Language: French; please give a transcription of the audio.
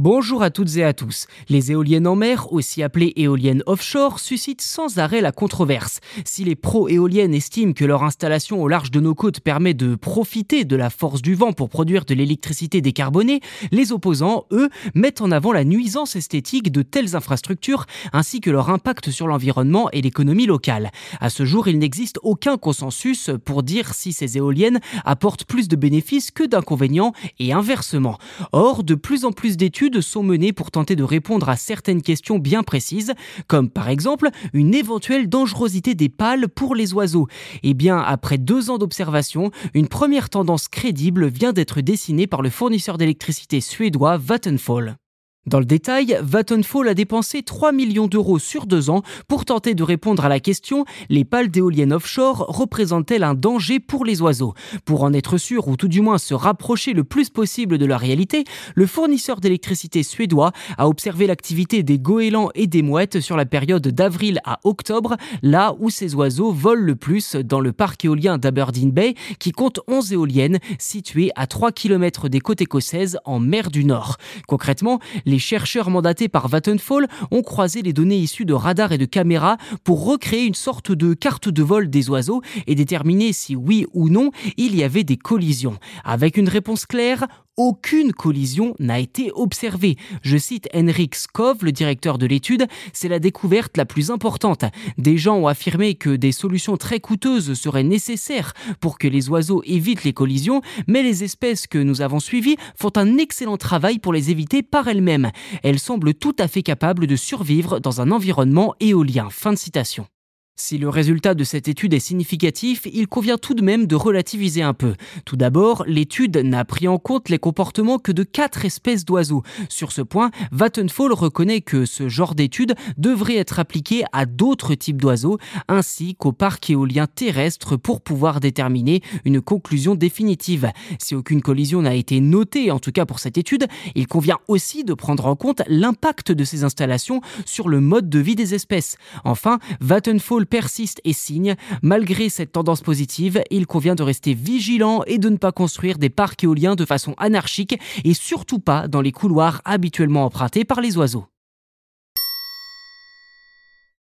Bonjour à toutes et à tous. Les éoliennes en mer, aussi appelées éoliennes offshore, suscitent sans arrêt la controverse. Si les pro-éoliennes estiment que leur installation au large de nos côtes permet de profiter de la force du vent pour produire de l'électricité décarbonée, les opposants, eux, mettent en avant la nuisance esthétique de telles infrastructures ainsi que leur impact sur l'environnement et l'économie locale. À ce jour, il n'existe aucun consensus pour dire si ces éoliennes apportent plus de bénéfices que d'inconvénients et inversement. Or, de plus en plus d'études sont menées pour tenter de répondre à certaines questions bien précises, comme par exemple une éventuelle dangerosité des pales pour les oiseaux. Eh bien, après deux ans d'observation, une première tendance crédible vient d'être dessinée par le fournisseur d'électricité suédois Vattenfall. Dans le détail, Vattenfall a dépensé 3 millions d'euros sur deux ans pour tenter de répondre à la question les pales d'éoliennes offshore représentent-elles un danger pour les oiseaux? Pour en être sûr, ou tout du moins se rapprocher le plus possible de la réalité, le fournisseur d'électricité suédois a observé l'activité des goélands et des mouettes sur la période d'avril à octobre, là où ces oiseaux volent le plus dans le parc éolien d'Aberdeen Bay, qui compte 11 éoliennes situées à 3 km des côtes écossaises en mer du Nord. Concrètement, les les chercheurs mandatés par Vattenfall ont croisé les données issues de radars et de caméras pour recréer une sorte de carte de vol des oiseaux et déterminer si oui ou non il y avait des collisions. Avec une réponse claire, aucune collision n'a été observée. Je cite Henrik Skov, le directeur de l'étude, c'est la découverte la plus importante. Des gens ont affirmé que des solutions très coûteuses seraient nécessaires pour que les oiseaux évitent les collisions, mais les espèces que nous avons suivies font un excellent travail pour les éviter par elles-mêmes. Elles semblent tout à fait capables de survivre dans un environnement éolien. Fin de citation. Si le résultat de cette étude est significatif, il convient tout de même de relativiser un peu. Tout d'abord, l'étude n'a pris en compte les comportements que de quatre espèces d'oiseaux. Sur ce point, Vattenfall reconnaît que ce genre d'étude devrait être appliqué à d'autres types d'oiseaux, ainsi qu'au parc éolien terrestre pour pouvoir déterminer une conclusion définitive. Si aucune collision n'a été notée, en tout cas pour cette étude, il convient aussi de prendre en compte l'impact de ces installations sur le mode de vie des espèces. Enfin, Vattenfall persiste et signe. Malgré cette tendance positive, il convient de rester vigilant et de ne pas construire des parcs éoliens de façon anarchique et surtout pas dans les couloirs habituellement empruntés par les oiseaux.